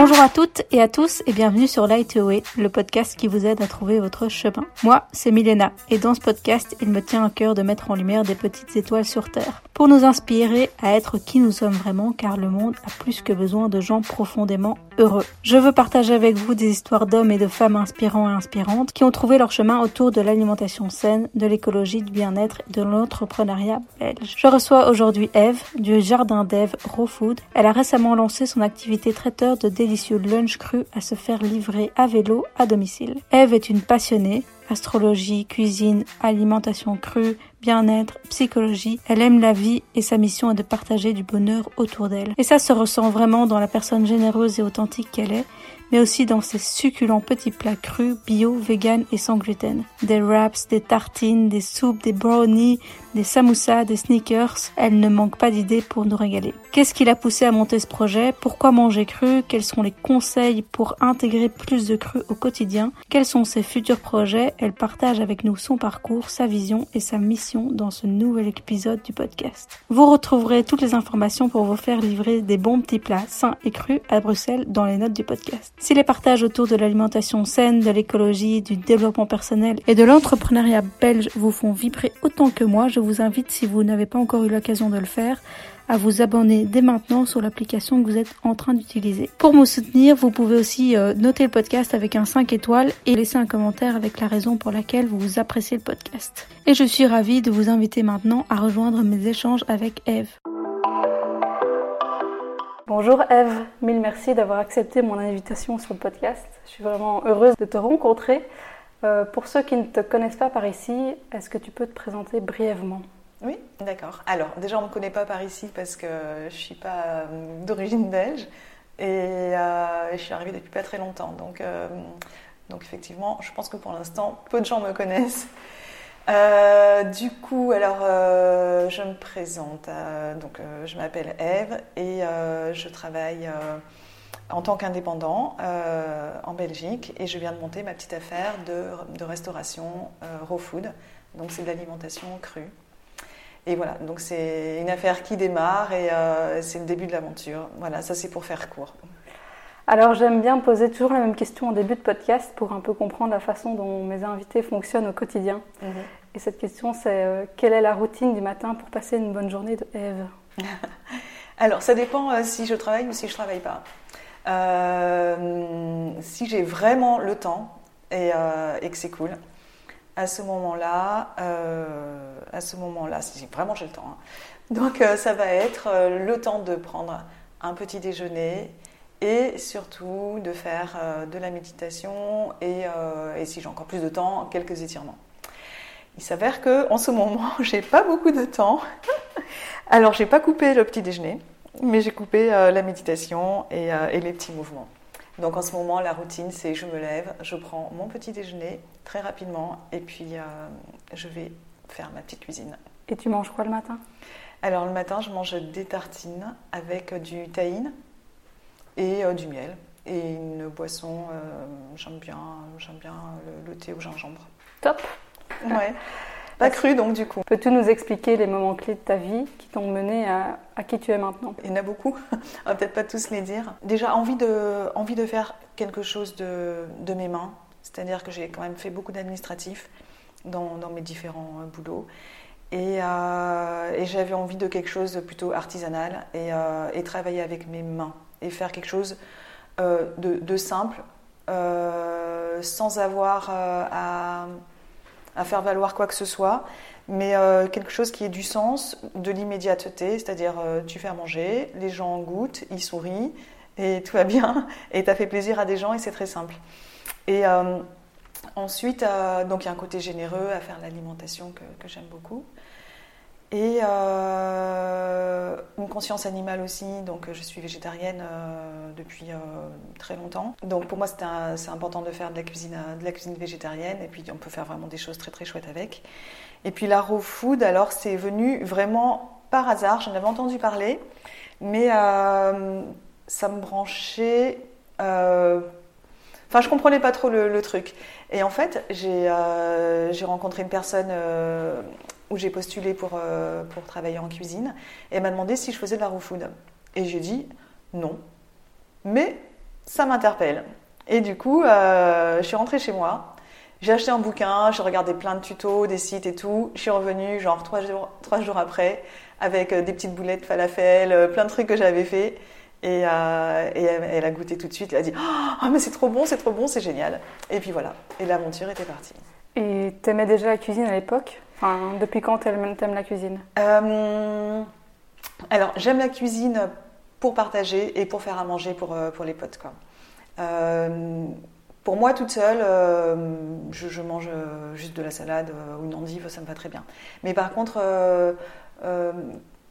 Bonjour à toutes et à tous et bienvenue sur Light Away, le podcast qui vous aide à trouver votre chemin. Moi, c'est Milena et dans ce podcast, il me tient à cœur de mettre en lumière des petites étoiles sur Terre pour nous inspirer à être qui nous sommes vraiment car le monde a plus que besoin de gens profondément heureux. Je veux partager avec vous des histoires d'hommes et de femmes inspirants et inspirantes qui ont trouvé leur chemin autour de l'alimentation saine, de l'écologie, du bien-être et de l'entrepreneuriat belge. Je reçois aujourd'hui Eve du jardin d'Eve Raw Food. Elle a récemment lancé son activité traiteur de délicieux lunch cru à se faire livrer à vélo à domicile. Eve est une passionnée, astrologie, cuisine, alimentation crue, bien-être, psychologie. Elle aime la vie et sa mission est de partager du bonheur autour d'elle. Et ça se ressent vraiment dans la personne généreuse et authentique qu'elle est, mais aussi dans ses succulents petits plats crus, bio, vegan et sans gluten. Des wraps, des tartines, des soupes, des brownies, des samoussas, des sneakers, elle ne manque pas d'idées pour nous régaler. Qu'est-ce qui l'a poussé à monter ce projet? Pourquoi manger cru? Quels sont les conseils pour intégrer plus de cru au quotidien? Quels sont ses futurs projets? Elle partage avec nous son parcours, sa vision et sa mission dans ce nouvel épisode du podcast. Vous retrouverez toutes les informations pour vous faire livrer des bons petits plats sains et crus à Bruxelles dans les notes du podcast. Si les partages autour de l'alimentation saine, de l'écologie, du développement personnel et de l'entrepreneuriat belge vous font vibrer autant que moi, je vous invite, si vous n'avez pas encore eu l'occasion de le faire, à vous abonner dès maintenant sur l'application que vous êtes en train d'utiliser. Pour me soutenir, vous pouvez aussi euh, noter le podcast avec un 5 étoiles et laisser un commentaire avec la raison pour laquelle vous appréciez le podcast. Et je suis ravie de vous inviter maintenant à rejoindre mes échanges avec Eve. Bonjour Eve, mille merci d'avoir accepté mon invitation sur le podcast. Je suis vraiment heureuse de te rencontrer. Euh, pour ceux qui ne te connaissent pas par ici, est-ce que tu peux te présenter brièvement? Oui, d'accord. Alors, déjà, on ne me connaît pas par ici parce que je ne suis pas euh, d'origine belge et euh, je suis arrivée depuis pas très longtemps. Donc, donc, effectivement, je pense que pour l'instant, peu de gens me connaissent. du coup, alors, je me présente. donc, je m'appelle Eve et je travaille en tant qu'indépendant euh, en Belgique et je viens de monter ma petite affaire de, restauration euh, raw food. Donc c'est de l'alimentation crue. Et voilà, donc c'est une affaire qui démarre et euh, c'est le début de l'aventure. Voilà, ça c'est pour faire court. Alors j'aime bien poser toujours la même question en début de podcast pour un peu comprendre la façon dont mes invités fonctionnent au quotidien. Mhm. Et cette question c'est quelle est la routine du matin pour passer une bonne journée de Eve Alors ça dépend si je travaille ou si je travaille pas. Euh, si j'ai vraiment le temps euh, et, que c'est cool, à ce moment-là, euh, à ce moment-là, si vraiment j'ai le temps, hein. donc ça va être le temps de prendre un petit déjeuner et surtout de faire de la méditation et, et si j'ai encore plus de temps, quelques étirements. Il s'avère que en ce moment, j'ai pas beaucoup de temps. Alors, j'ai pas coupé le petit déjeuner mais j'ai coupé euh, la méditation euh, et, les petits mouvements. Donc en ce moment, la routine, c'est je me lève, je prends mon petit déjeuner très rapidement et puis euh, je vais faire ma petite cuisine. Et tu manges quoi le matin? Alors le matin, je mange des tartines avec du tahine et du miel et une boisson. j'aime bien, j'aime bien le, le, thé au gingembre. Top. Ouais. Pas cru donc du coup. Peux-tu nous expliquer les moments clés de ta vie qui t'ont mené à, qui tu es maintenant? Il y en a beaucoup, on va peut-être pas tous les dire. Déjà envie de, envie de faire quelque chose de, de mes mains, c'est-à-dire que j'ai quand même fait beaucoup d'administratifs dans, dans, mes différents euh, boulots. Et, euh, et j'avais envie de quelque chose de plutôt artisanal et, euh, et travailler avec mes mains et faire quelque chose de, de, simple sans avoir à à faire valoir quoi que ce soit, mais euh, quelque chose qui ait du sens, de l'immédiateté, c'est-à-dire euh, tu fais à manger, les gens goûtent, ils sourient, et tout va bien, et tu as fait plaisir à des gens, et c'est très simple. Et euh, ensuite, donc il y a un côté généreux à faire l'alimentation que, que j'aime beaucoup. Et conscience animale aussi, donc je suis végétarienne euh, depuis euh, très longtemps. Donc pour moi c'est important de faire de la, cuisine, de la cuisine végétarienne et puis on peut faire vraiment des choses très très chouettes avec. Et puis la raw food, alors c'est venu vraiment par hasard, j'en avais entendu parler, mais ça me branchait... Enfin, je comprenais pas trop le truc. Et en fait, j'ai rencontré une personne où j'ai postulé pour, euh, pour travailler en cuisine. Et elle m'a demandé si je faisais de la raw food. Et j'ai dit non. Mais ça m'interpelle. Et du coup, je suis rentrée chez moi. J'ai acheté un bouquin, j'ai regardé plein de tutos, des sites et tout. Je suis revenue genre trois jours, trois jours après avec des petites boulettes falafel, plein de trucs que j'avais fait. Et, euh, elle, a goûté tout de suite. Elle a dit Oh, mais c'est trop bon, c'est trop bon, c'est génial. Et puis voilà. Et l'aventure était partie. Et t'aimais déjà la cuisine à l'époque? Depuis quand t'aimes la cuisine euh, Alors, j'aime la cuisine pour partager et pour faire à manger pour, euh, pour les potes. Quoi. pour moi, toute seule, je, mange juste de la salade ou une endive, ça me va très bien. Mais par contre,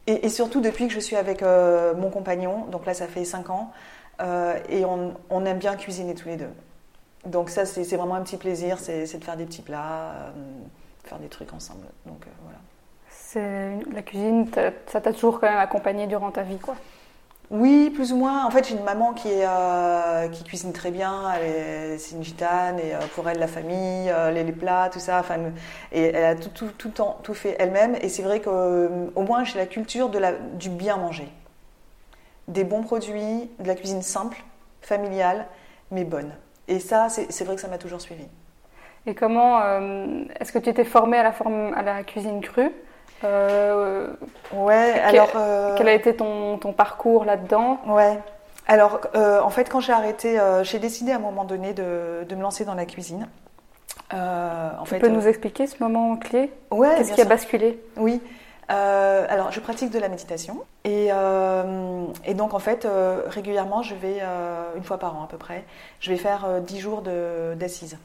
et, surtout depuis que je suis avec euh, mon compagnon, donc là ça fait 5 ans, euh, et on, aime bien cuisiner tous les deux. Donc ça c'est vraiment un petit plaisir, c'est de faire des petits plats, euh, faire des trucs ensemble. Donc voilà. La cuisine, ça t'a toujours quand même accompagné durant ta vie quoi oui, plus ou moins. En fait, j'ai une maman qui, est, euh, qui cuisine très bien. C'est une gitane et euh, pour elle, la famille, euh, les, plats, tout ça. Enfin, et elle a tout, tout, tout, temps, tout fait elle-même. Et c'est vrai qu'au moins, j'ai la culture de la, du bien manger. Des bons produits, de la cuisine simple, familiale, mais bonne. Et ça, c'est vrai que ça m'a toujours suivi. Et comment est-ce que tu étais formée à la, forme, à la cuisine crue euh, ouais, alors. Euh, quel a été ton, ton parcours là-dedans? Ouais. Alors, euh, en fait, quand j'ai arrêté, j'ai décidé à un moment donné de, de me lancer dans la cuisine. en tu peux nous expliquer ce moment clé? Ouais. Qu'est-ce qui a basculé? Oui. alors, je pratique de la méditation et, et donc en fait, régulièrement, je vais une fois par an à peu près, je vais faire 10 jours d'assises.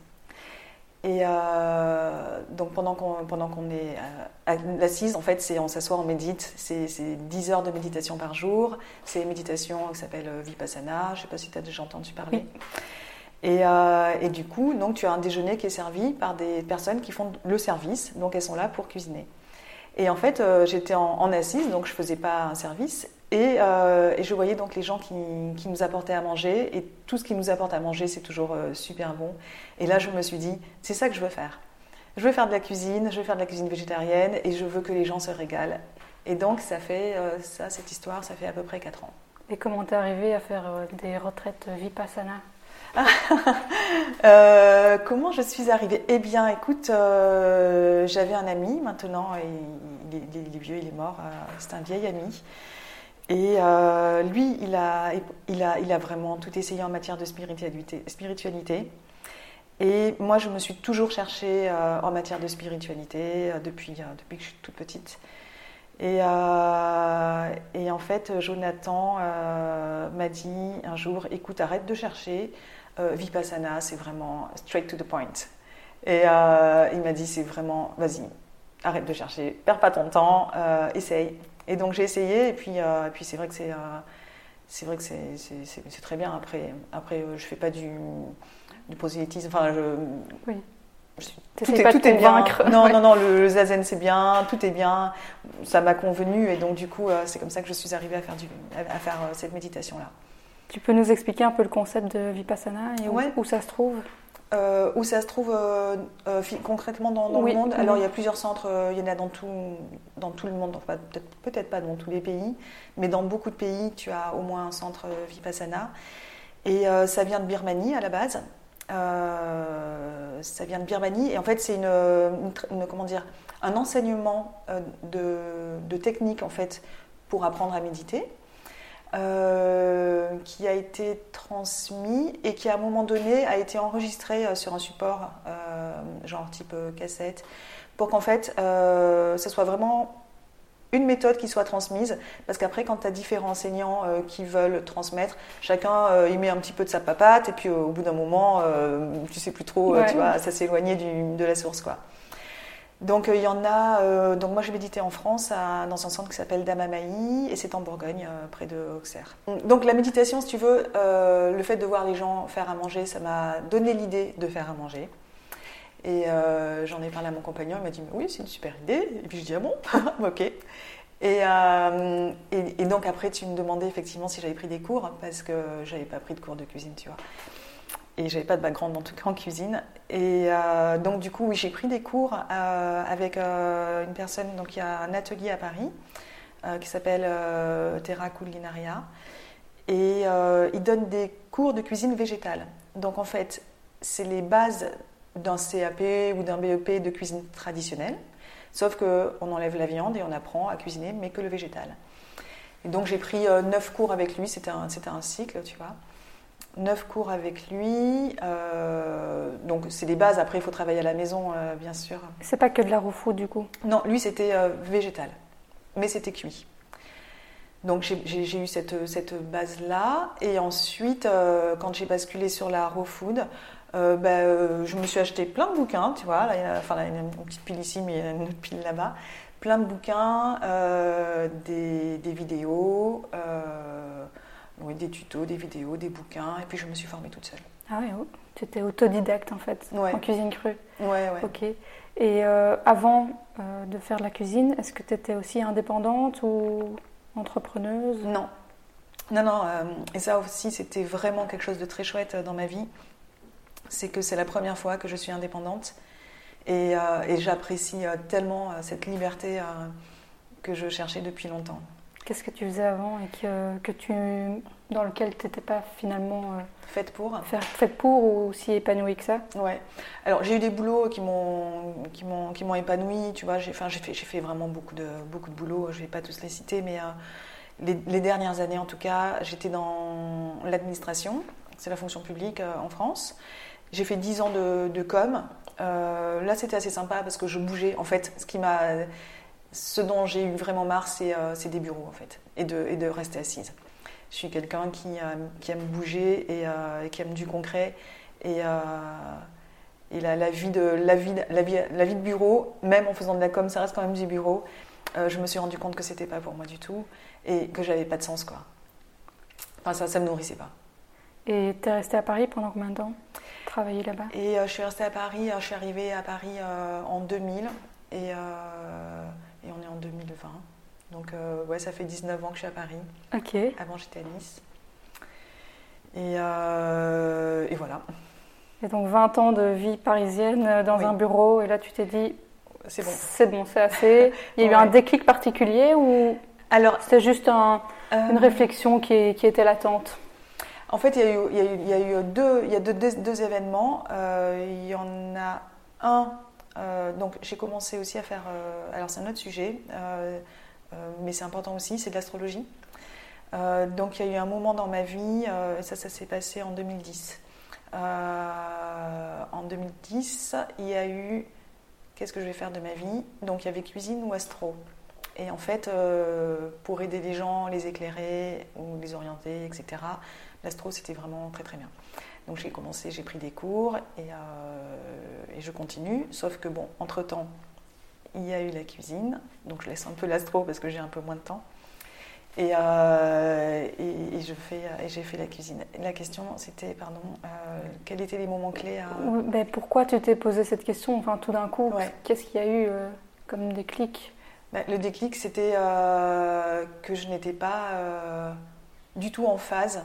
Et euh, donc pendant qu'on pendant qu'on est euh, à l'assise, en fait, c'est on s'assoit, on médite. C'est 10 heures de méditation par jour. C'est une méditation qui s'appelle euh, Vipassana. Je ne sais pas si tu as déjà entendu parler. Et, et, du coup, donc tu as un déjeuner qui est servi par des personnes qui font le service. Donc elles sont là pour cuisiner. Et en fait, j'étais en, en, assise, donc je faisais pas un service. Euh, et, je voyais donc les gens qui, nous apportaient à manger. Et tout ce qui nous apporte à manger, c'est toujours euh, super bon. Et là, je me suis dit, c'est ça que je veux faire. Je veux faire de la cuisine, je veux faire de la cuisine végétarienne et je veux que les gens se régalent. Et donc, ça fait, euh, ça, cette histoire, ça fait à peu près 4 ans. Et comment t'es arrivée à faire des retraites Vipassana? Comment je suis arrivée? Eh bien, écoute, j'avais un ami maintenant, il, il, est vieux, il est mort, c'est un vieil ami. Et euh, lui, il a, vraiment tout essayé en matière de spiritualité. Et moi, je me suis toujours cherchée euh, en matière de spiritualité euh, depuis, depuis que je suis toute petite. Et, et en fait, Jonathan m'a dit un jour, écoute, arrête de chercher. Vipassana, c'est vraiment straight to the point. Et il m'a dit, c'est vraiment, vas-y, arrête de chercher, perds pas ton temps, essaye. Et donc j'ai essayé, et puis, euh, puis c'est vrai que c'est euh, c'est vrai que c'est très bien. Après, après euh, je fais pas du, du prosélytisme. Enfin, je, oui. tout, est, tout est, bien. Non, non, non, le, zazen c'est bien, tout est bien. Ça m'a convenu, et donc du coup, c'est comme ça que je suis arrivée à faire, du, à faire cette méditation-là. Tu peux nous expliquer un peu le concept de Vipassana et où ça se trouve? Euh, où ça se trouve euh, euh, concrètement dans, le monde. Alors il y a plusieurs centres, il y en a dans tout, dans tout le monde, peut-être pas dans tous les pays, mais dans beaucoup de pays, tu as au moins un centre Vipassana. Et ça vient de Birmanie à la base. ça vient de Birmanie et en fait c'est une, comment dire, un enseignement de, de techniques en fait pour apprendre à méditer. Euh, qui a été transmis et qui à un moment donné a été enregistré euh, sur un support euh, genre type cassette pour qu'en fait ce soit vraiment une méthode qui soit transmise. Parce qu'après quand tu as différents enseignants qui veulent transmettre chacun y met un petit peu de sa papate et puis au bout d'un moment tu sais plus trop tu vois ça éloigné de la source quoi donc euh, il y en a. Euh, donc moi j'ai médité en France dans un centre qui s'appelle Damamaï et c'est en Bourgogne euh, près de Auxerre. Donc la méditation, si tu veux, le fait de voir les gens faire à manger, ça m'a donné l'idée de faire à manger. Et j'en ai parlé à mon compagnon, il m'a dit oui c'est une super idée. Et puis je dis ah bon, ok. Et, et, donc après tu me demandais effectivement si j'avais pris des cours parce que j'avais pas pris de cours de cuisine, tu vois et j'avais pas de background en cuisine. Et euh, donc du coup, j'ai pris des cours euh, avec euh, une personne. Donc il y a un atelier à Paris qui s'appelle Terra Culinaria. Et il donne des cours de cuisine végétale. Donc en fait, c'est les bases d'un CAP ou d'un BEP de cuisine traditionnelle, sauf qu'on enlève la viande et on apprend à cuisiner, mais que le végétal. Et donc j'ai pris neuf cours avec lui, c'était un cycle, tu vois neuf cours avec lui. Euh, donc c'est des bases. Après, il faut travailler à la maison, euh, bien sûr. C'est pas que de la food du coup? Non, lui c'était euh, végétal, mais c'était cuit. Donc j'ai eu cette, cette base-là. Et ensuite, quand j'ai basculé sur la raw food, ben, je me suis acheté plein de bouquins, tu vois. Là, il y a, enfin, là, il y a une petite pile ici, mais il y a une autre pile là-bas. Plein de bouquins, des, des, vidéos oui, des tutos, des vidéos, des bouquins, et puis je me suis formée toute seule. Ah oui, oh, tu étais autodidacte en fait, en cuisine crue. Ouais, ouais. Ok. Et euh, avant euh, de faire de la cuisine, est-ce que tu étais aussi indépendante ou entrepreneuse? Non. Non, non, euh, et ça aussi, c'était vraiment quelque chose de très chouette dans ma vie. C'est que c'est la première fois que je suis indépendante et, et j'apprécie tellement cette liberté que je cherchais depuis longtemps. Qu'est-ce que tu faisais avant et que, que tu, dans lequel tu n'étais pas finalement euh, faite pour Faite pour ou aussi épanouie que ça? Ouais. Alors j'ai eu des boulots qui m'ont qui m'ont qui m'ont épanouie. Tu vois, j'ai enfin, j'ai fait j'ai fait vraiment beaucoup de beaucoup de boulots. Je vais pas tous les citer, mais euh, les, les, dernières années en tout cas, j'étais dans l'administration. C'est la fonction publique euh, en France. J'ai fait 10 ans de, de com. là, c'était assez sympa parce que je bougeais. En fait, ce qui m'a ce dont j'ai eu vraiment marre, euh, c'est des bureaux en fait, et de, et de rester assise. Je suis quelqu'un qui, euh, qui, aime bouger euh, et, qui aime du concret. Et, et la, la, vie de, la, vie, la, vie, la vie de bureau, même en faisant de la com, ça reste quand même du bureau. je me suis rendu compte que c'était pas pour moi du tout et que j'avais pas de sens quoi. Enfin, ça, ça me nourrissait pas. Et tu es restée à Paris pendant combien de temps Travailler là-bas? Et je suis restée à Paris, je suis arrivée à Paris en 2000 et et on est en 2020. Donc euh, ouais, ça fait 19 ans que je suis à Paris. Ok. Avant j'étais à Nice. Et, euh, et, voilà. Et donc 20 ans de vie parisienne euh, dans un bureau, et là tu t'es dit, c'est bon. C'est bon, c'est assez. Il y a eu un déclic particulier ou alors c'est juste un, une réflexion qui, qui, était latente? En fait, il y a eu, il y a eu, il y a eu deux, il y a deux, deux, événements. il y en a un euh, donc j'ai commencé aussi à faire, euh, alors c'est un autre sujet, euh, mais c'est important aussi, c'est de l'astrologie. donc il y a eu un moment dans ma vie, ça, ça s'est passé en 2010. en 2010, il y a eu qu'est-ce que je vais faire de ma vie? Donc il y avait cuisine ou astro. Et en fait, pour aider les gens, les éclairer ou les orienter, etc., l'astro, c'était vraiment très très bien. Donc j'ai commencé, j'ai pris des cours et, euh, et, je continue. Sauf que bon, entre-temps, il y a eu la cuisine. Donc je laisse un peu l'astro parce que j'ai un peu moins de temps. Et, euh, et, je fais, et j'ai fait la cuisine. La question, c'était, pardon, euh, quels étaient les moments clés à... ben, Pourquoi tu t'es posé cette question? Enfin, tout d'un coup, qu'est-ce qu'il y a eu comme déclic? Ben, Le déclic, c'était que je n'étais pas du tout en phase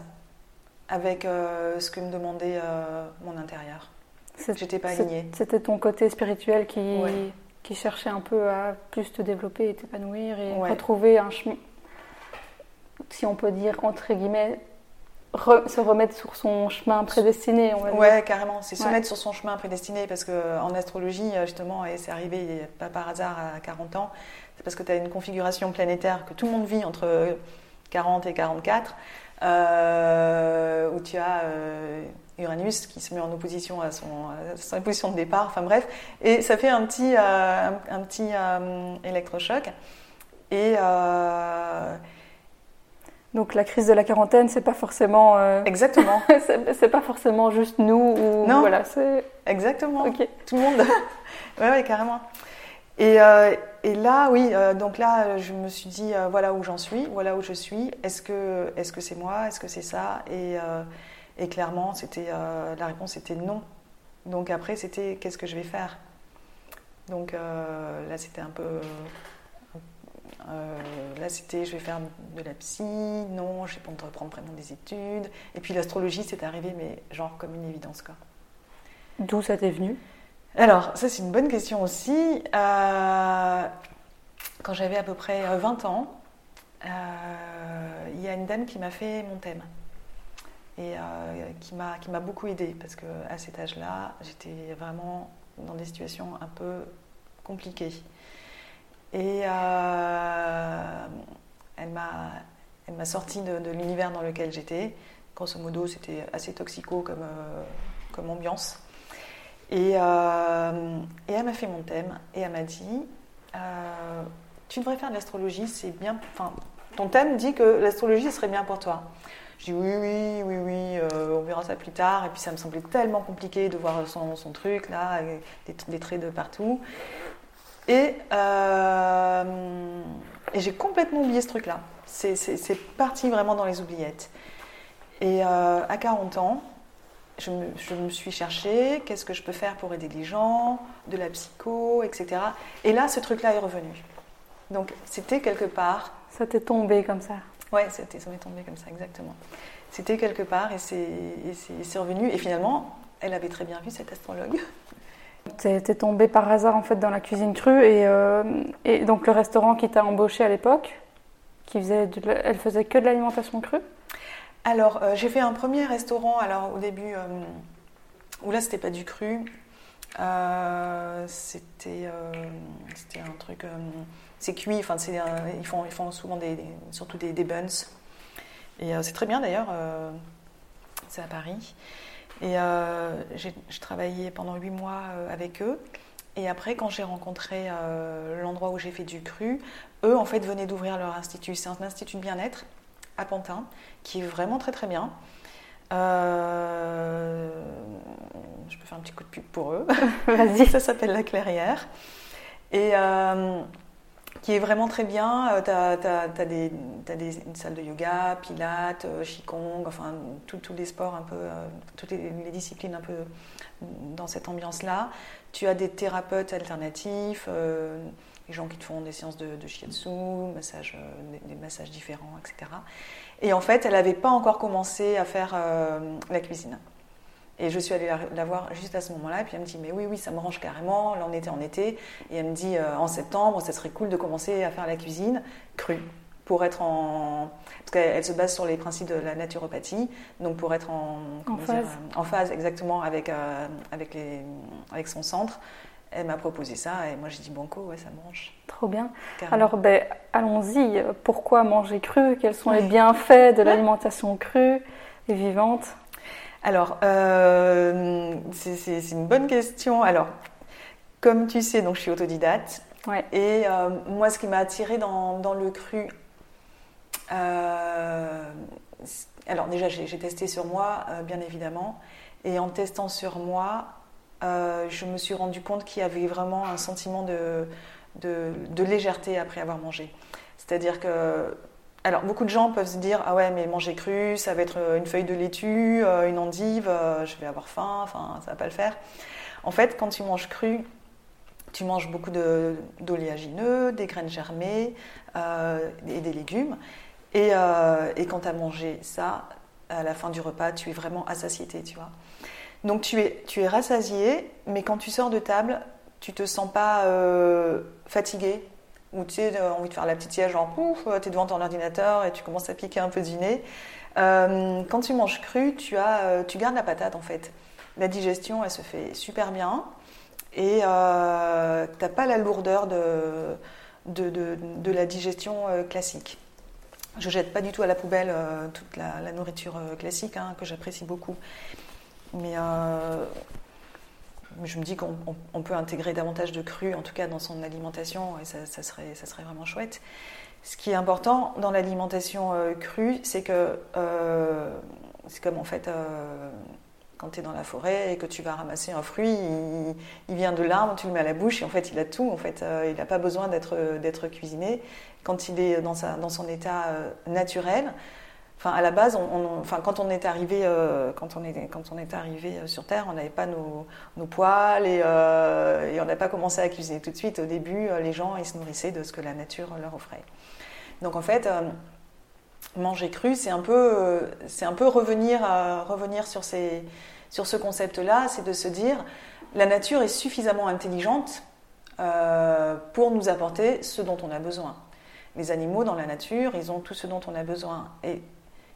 avec euh, ce que me demandait euh, mon intérieur. J'étais pas alignée. C'était ton côté spirituel qui, qui cherchait un peu à plus te développer et t'épanouir et retrouver un chemin, si on peut dire entre guillemets, se remettre sur son chemin prédestiné. On ouais, carrément. C'est se mettre sur son chemin prédestiné parce qu'en astrologie, justement, et c'est arrivé pas par hasard à 40 ans, c'est parce que tu as une configuration planétaire que tout le monde vit entre 40 et 44. Euh, où tu as euh, Uranus qui se met en opposition à son, sa position de départ, enfin bref, et ça fait un petit, euh, un, petit électrochoc. Et donc la crise de la quarantaine, c'est pas forcément. Exactement. c'est pas forcément juste nous ou non. Voilà, Exactement. Tout le monde. ouais, ouais, carrément. Et, euh, et, là, oui, euh, donc là, je me suis dit, euh, voilà où j'en suis, voilà où je suis. Est-ce que est-ce que c'est moi? Est-ce que c'est ça? Et, et, clairement, la réponse était non. Donc après, c'était qu'est-ce que je vais faire? Donc là, c'était un peu. là, c'était je vais faire de la psy, non, je vais pas reprendre vraiment des études. Et puis l'astrologie, c'est arrivé, mais genre comme une évidence, quoi. D'où ça t'est venu? Alors, ça c'est une bonne question aussi. Euh, quand j'avais à peu près 20 euh, ans, euh, il y a une dame qui m'a fait mon thème et qui m'a beaucoup aidée parce qu'à cet âge-là, j'étais vraiment dans des situations un peu compliquées. Et elle m'a sorti de, l'univers dans lequel j'étais. Grosso modo, c'était assez toxico comme ambiance. Et, euh, et elle m'a fait mon thème et elle m'a dit euh, Tu devrais faire de l'astrologie, c'est bien. Enfin, ton thème dit que l'astrologie serait bien pour toi. Je dis oui, oui, oui, oui, euh, on verra ça plus tard. Et puis ça me semblait tellement compliqué de voir son, son truc là, des, des, traits de partout. Et j'ai complètement oublié ce truc-là. C'est parti vraiment dans les oubliettes. Et à 40 ans, je me, suis cherché, qu'est-ce que je peux faire pour aider les gens, de la psycho, etc. Et là, ce truc-là est revenu. Donc, c'était quelque part. Ça t'est tombé comme ça Ouais, ça m'est tombé comme ça, exactement. C'était quelque part et c'est revenu. Et finalement, elle avait très bien vu cette astrologue. T'es tombé par hasard en fait dans la cuisine crue et, euh, et donc le restaurant qui t'a embauché à l'époque, qui faisait, elle faisait que de l'alimentation crue? Alors, euh, j'ai fait un premier restaurant, alors au début, euh, où là, c'était pas du cru. Euh, c'était un truc. c'est cuit, enfin, ils, font, ils font souvent des, surtout des, buns. Et c'est très bien d'ailleurs, c'est à Paris. Et j'ai travaillé pendant huit mois avec eux. Et après, quand j'ai rencontré l'endroit où j'ai fait du cru, eux, en fait, venaient d'ouvrir leur institut. C'est un institut de bien-être à Pantin, qui est vraiment très très bien. Euh, je peux faire un petit coup de pub pour eux. Vas-y. Ça s'appelle La Clairière. Et euh, qui est vraiment très bien. Tu as, as, des, des, une salle de yoga, pilates, euh, qigong, enfin tous les sports un peu, toutes les, disciplines un peu dans cette ambiance-là. Tu as des thérapeutes alternatifs, les gens qui te font des séances de, de shiatsu, massage, euh, des, massages différents, etc. Et en fait, elle n'avait pas encore commencé à faire euh, la cuisine. Et je suis allée la, voir juste à ce moment-là, et puis elle me dit Mais oui, oui, ça me range carrément. Là, on était en été. Et elle me dit euh, En septembre, ça serait cool de commencer à faire la cuisine crue. Pour être en. Parce qu'elle se base sur les principes de la naturopathie, donc pour être en, en phase. en phase exactement avec, avec, les, avec son centre, elle m'a proposé ça et moi j'ai dit banco, ouais, ça mange. Trop bien. Alors ben, allons-y. Pourquoi manger cru? Quels sont les bienfaits de l'alimentation crue et vivante? Alors, euh, c'est une bonne question. Alors, comme tu sais, donc je suis autodidacte. Ouais. Et euh, moi, ce qui m'a attiré dans, dans, le cru, euh, alors déjà j'ai testé sur moi, bien évidemment. Et en testant sur moi, euh, je me suis rendu compte qu'il y avait vraiment un sentiment de, légèreté après avoir mangé. C'est-à-dire que alors, beaucoup de gens peuvent se dire Ah ouais, mais manger cru, ça va être une feuille de laitue, euh, une endive, euh, je vais avoir faim, enfin, ça va pas le faire. En fait, quand tu manges cru, tu manges beaucoup d'oléagineux, des graines germées et des légumes. Et, et quand tu as mangé ça, à la fin du repas, tu es vraiment à satiété, tu vois. Donc tu es, tu es rassasié, mais quand tu sors de table, tu te sens pas euh, fatigué ou tu as euh, envie de faire la petite siège, genre pouf, tu es devant ton ordinateur et tu commences à piquer un peu du nez. Euh, quand tu manges cru, tu, as, tu gardes la patate en fait. La digestion, elle se fait super bien et tu n'as pas la lourdeur de, de, la digestion classique. Je jette pas du tout à la poubelle toute la, nourriture classique hein, que j'apprécie beaucoup. Euh, mais je me dis qu'on peut intégrer davantage de cru, en tout cas dans son alimentation, et ça, serait, ça serait, vraiment chouette. Ce qui est important dans l'alimentation euh, crue, c'est que euh, c'est comme en fait quand tu es dans la forêt et que tu vas ramasser un fruit, il, vient de l'arbre, tu le mets à la bouche et en fait il a tout, en fait il n'a pas besoin d'être cuisiné. Quand il est dans, sa, dans son état naturel, Enfin, à la base, quand on est arrivé, euh, quand on est, arrivé euh, sur Terre, on n'avait pas nos, poils et, euh, et on n'a pas commencé à cuisiner tout de suite. Au début, les gens ils se nourrissaient de ce que la nature leur offrait. Donc en fait, manger cru, c'est un peu, c'est un peu revenir, revenir sur, ces, sur ce concept-là, c'est de se dire, la nature est suffisamment intelligente pour nous apporter ce dont on a besoin. Les animaux dans la nature, ils ont tout ce dont on a besoin. Et,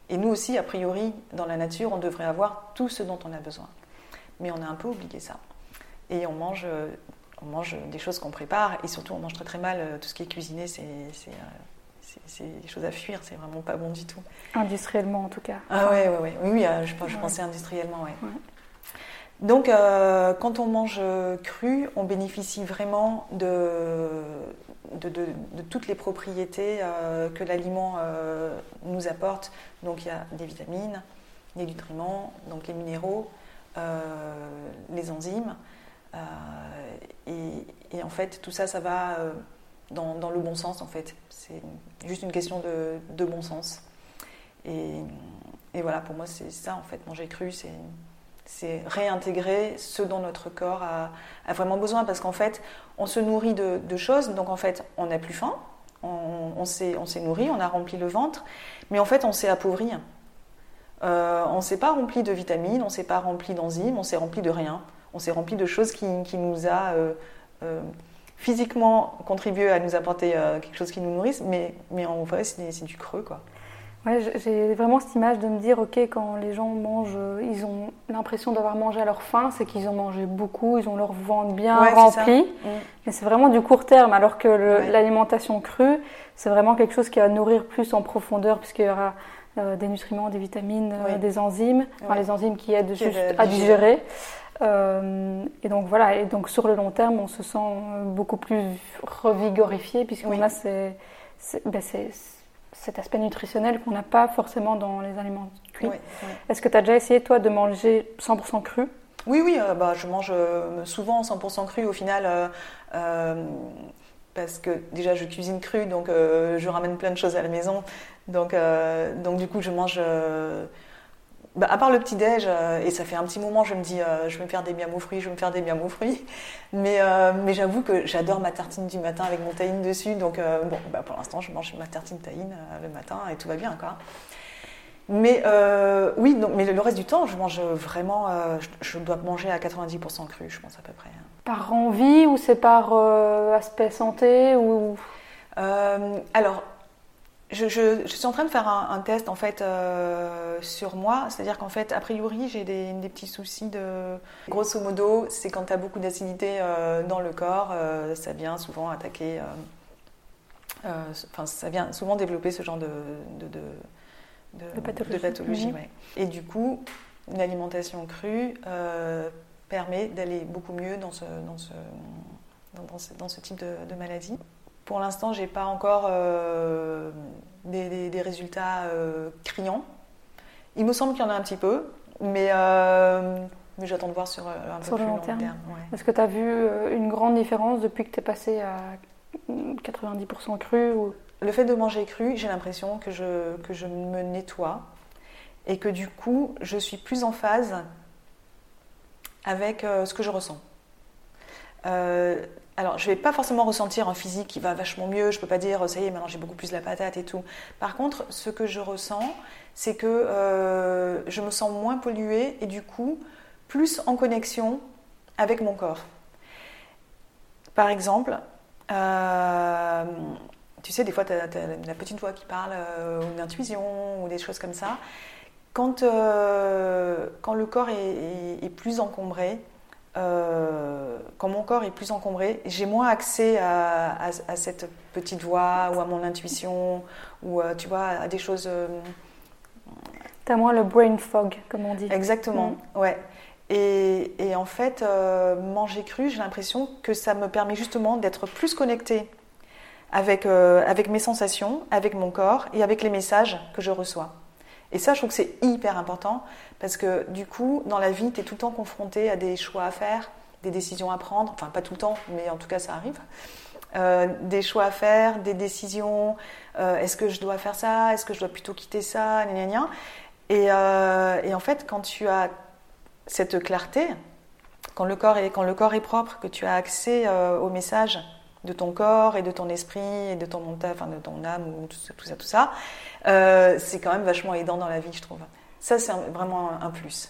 et nous aussi, a priori, dans la nature, on devrait avoir tout ce dont on a besoin. Mais on a un peu oublié ça. Et on mange, on mange des choses qu'on prépare, et surtout on mange très très mal tout ce qui est cuisiné, c'est c'est des choses à fuir, c'est vraiment pas bon du tout. Industriellement en tout cas. Ah ouais, ouais, ouais. oui, oui, je, je pensais industriellement, ouais. Donc, euh, quand on mange cru, on bénéficie vraiment de, de, de, toutes les propriétés euh, que l'aliment euh, nous apporte. Donc, il y a des vitamines, des nutriments, donc les minéraux, les enzymes. Et, et, en fait, tout ça, ça va dans, dans, le bon sens, en fait. C'est juste une question de, bon sens. Et, et voilà, pour moi, c'est ça, en fait. Manger cru, c'est c'est réintégrer ce dont notre corps a, vraiment besoin. Parce qu'en fait, on se nourrit de, choses, donc en fait, on n'a plus faim, on, on s'est nourri, on a rempli le ventre, mais en fait, on s'est appauvri. Euh, on ne s'est pas rempli de vitamines, on ne s'est pas rempli d'enzymes, on s'est rempli de rien. On s'est rempli de choses qui, nous a euh, euh, physiquement contribué à nous apporter quelque chose qui nous nourrisse, mais, mais en vrai, c'est du creux, quoi. Ouais, j'ai vraiment cette image de me dire, ok, quand les gens mangent, euh, ils ont l'impression d'avoir mangé à leur faim, c'est qu'ils ont mangé beaucoup, ils ont leur ventre bien rempli. Mm. Mais c'est vraiment du court terme, alors que l'alimentation crue, c'est vraiment quelque chose qui va nourrir plus en profondeur, puisqu'il y aura euh, des nutriments, des vitamines, euh, des enzymes, enfin les enzymes qui aident juste à digérer. et donc voilà, et donc sur le long terme, on se sent beaucoup plus revigorifié, puisqu'on a ces, ben cet aspect nutritionnel qu'on n'a pas forcément dans les aliments cuits. Est-ce que tu as déjà essayé, toi, de manger 100% cru? Oui, oui, euh, bah, je mange euh, souvent 100% cru au final. Euh, parce que déjà je cuisine cru, donc je ramène plein de choses à la maison. Donc, donc du coup, je mange bah, à part le petit-déj, euh, et ça fait un petit moment, je me dis, euh, je vais me faire des miam aux fruits, je vais me faire des miam aux fruits. Mais, euh, mais j'avoue que j'adore ma tartine du matin avec mon tahine dessus. Donc, bon, bah, pour l'instant, je mange ma tartine tahine le matin et tout va bien, quoi. Mais oui, donc, mais le reste du temps, je mange vraiment, je, dois manger à 90% cru, je pense à peu près. Par envie ou c'est par aspect santé ou... alors, je, suis en train de faire un, test en fait euh, sur moi, c'est-à-dire qu'en fait, a priori, j'ai des, petits soucis de. Grosso modo, c'est quand tu as beaucoup d'acidité euh, dans le corps, euh, ça vient souvent attaquer. Enfin, ça vient souvent développer ce genre de, de, pathologie. Mhm. Et du coup, une alimentation crue permet d'aller beaucoup mieux dans ce, dans ce, dans, ce, dans ce type de maladie. Pour l'instant, j'ai pas encore euh, des, résultats euh, criants. Il me semble qu'il y en a un petit peu, mais, euh, mais j'attends de voir sur un peu plus long terme. Est-ce que tu as vu une grande différence depuis que tu es passé à 90% cru ou... Le fait de manger cru, j'ai l'impression que je, que je me nettoie et que du coup, je suis plus en phase avec ce que je ressens. Alors, je ne vais pas forcément ressentir un physique qui va vachement mieux. Je ne peux pas dire, ça y est, maintenant j'ai beaucoup plus la patate et tout. Par contre, ce que je ressens, c'est que euh, je me sens moins polluée et du coup, plus en connexion avec mon corps. Par exemple, euh, tu sais, des fois, tu as, la petite voix qui parle, euh, ou une intuition, ou des choses comme ça. Quand, quand le corps est plus encombré, euh, quand mon corps est plus encombré, j'ai moins accès à, cette petite voix ou à mon intuition ou euh, tu vois à des choses. Euh, T'as moins le brain fog, comme on dit. Exactement, mm. ouais. Et, et, en fait, manger cru, j'ai l'impression que ça me permet justement d'être plus connectée avec, avec mes sensations, avec mon corps et avec les messages que je reçois. Et ça, je trouve que c'est hyper important parce que du coup, dans la vie, tu es tout le temps confronté à des choix à faire, des décisions à prendre. Enfin, pas tout le temps, mais en tout cas, ça arrive. Euh, des choix à faire, des décisions. Euh, est-ce que je dois faire ça Est-ce que je dois plutôt quitter ça gna, Et, euh, et, en fait, quand tu as cette clarté, quand le corps est, quand le corps est propre, que tu as accès au message de ton corps et de ton esprit et de ton mental, enfin de ton âme ou tout ça, tout ça, tout ça c'est quand même vachement aidant dans la vie, je trouve. Ça, c'est vraiment un plus.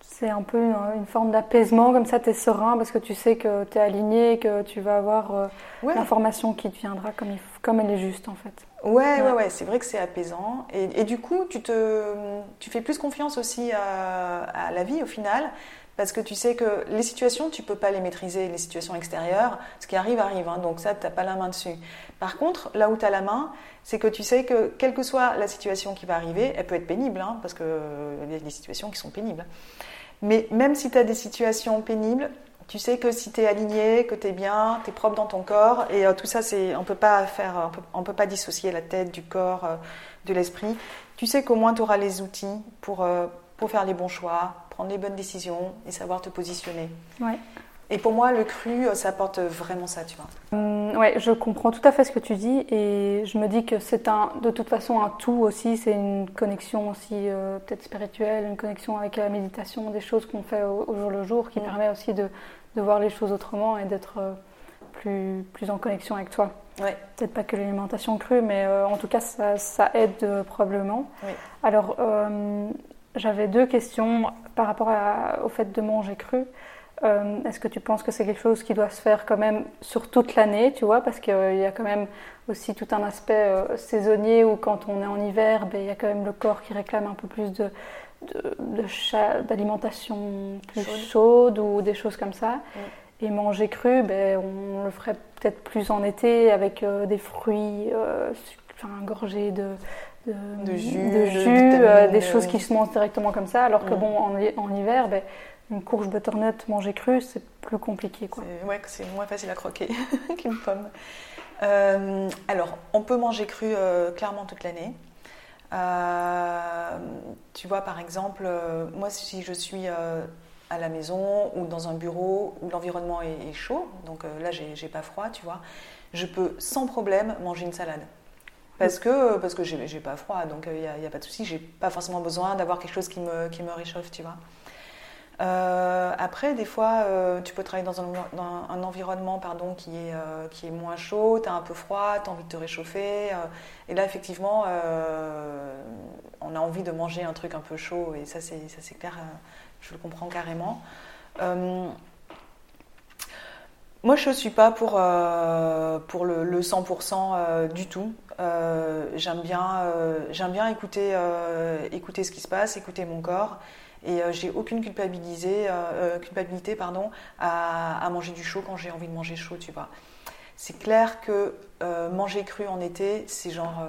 C'est un peu une, forme d'apaisement, comme ça tu es serein parce que tu sais que tu es aligné, que tu vas avoir euh, l'information qui te viendra comme, comme elle est juste en fait. Ouais, ouais, ouais, c'est vrai que c'est apaisant. Et, du coup, tu, te, tu fais plus confiance aussi à, à, la vie au final, parce que tu sais que les situations, tu peux pas les maîtriser, les situations extérieures, ce qui arrive, arrive, hein, donc ça, tu n'as pas la main dessus. Par contre, là où tu as la main, c'est que tu sais que quelle que soit la situation qui va arriver, elle peut être pénible, hein, parce qu'il y a des situations qui sont pénibles. Mais même si tu as des situations pénibles, tu sais que si tu es aligné, que tu es bien, tu es propre dans ton corps, et euh, tout ça, c'est, on peut pas faire, on peut, pas dissocier la tête du corps, euh, de l'esprit. Tu sais qu'au moins tu auras les outils pour, euh, pour faire les bons choix, prendre les bonnes décisions et savoir te positionner. Ouais. Et pour moi, le cru, ça apporte vraiment ça, tu vois. Hum, ouais, je comprends tout à fait ce que tu dis et je me dis que c'est un, de toute façon un tout aussi. C'est une connexion aussi euh, peut-être spirituelle, une connexion avec la méditation, des choses qu'on fait au, jour le jour qui mm. permet aussi de, de, voir les choses autrement et d'être euh, plus, plus en connexion avec toi. Ouais. Peut-être pas que l'alimentation crue, mais euh, en tout cas, ça, ça aide probablement. Oui. Alors, j'avais deux questions par rapport à, au fait de manger cru. Euh, est-ce que tu penses que c'est quelque chose qui doit se faire quand même sur toute l'année, tu vois, parce qu'il y a quand même aussi tout un aspect euh, saisonnier où quand on est en hiver, ben, il y a quand même le corps qui réclame un peu plus de, d'alimentation plus chaude. ou des choses comme ça. Et manger cru, ben, on le ferait peut-être plus en été avec euh, des fruits enfin, gorgés de, de, jus, des choses qui se mangent directement comme ça, alors que bon, en, en hiver, ben, une courge butternut mangée crue, c'est plus compliqué. Quoi. Ouais, c'est moins facile à croquer qu'une pomme. Euh, alors, on peut manger cru euh, clairement toute l'année. Euh, tu vois, par exemple, moi, si je suis à la maison ou dans un bureau où l'environnement est, chaud, donc là, j'ai pas froid, tu vois, je peux sans problème manger une salade. Parce que, parce que j'ai pas froid, donc il n'y a, pas de souci, j'ai pas forcément besoin d'avoir quelque chose qui me, qui me réchauffe, tu vois. Euh, après, des fois, euh, tu peux travailler dans un, environnement pardon, qui, est, euh, qui est moins chaud, tu as un peu froid, tu as envie de te réchauffer. et là, effectivement, on a envie de manger un truc un peu chaud, et ça, c'est clair, je le comprends carrément. Moi, je ne suis pas pour, pour le, 100% du tout. J'aime bien, bien écouter, écouter ce qui se passe, écouter mon corps. Et euh, j'ai aucune culpabilité, euh, euh, culpabilité pardon, à, manger du chaud quand j'ai envie de manger chaud, tu vois. C'est clair que manger cru en été, c'est genre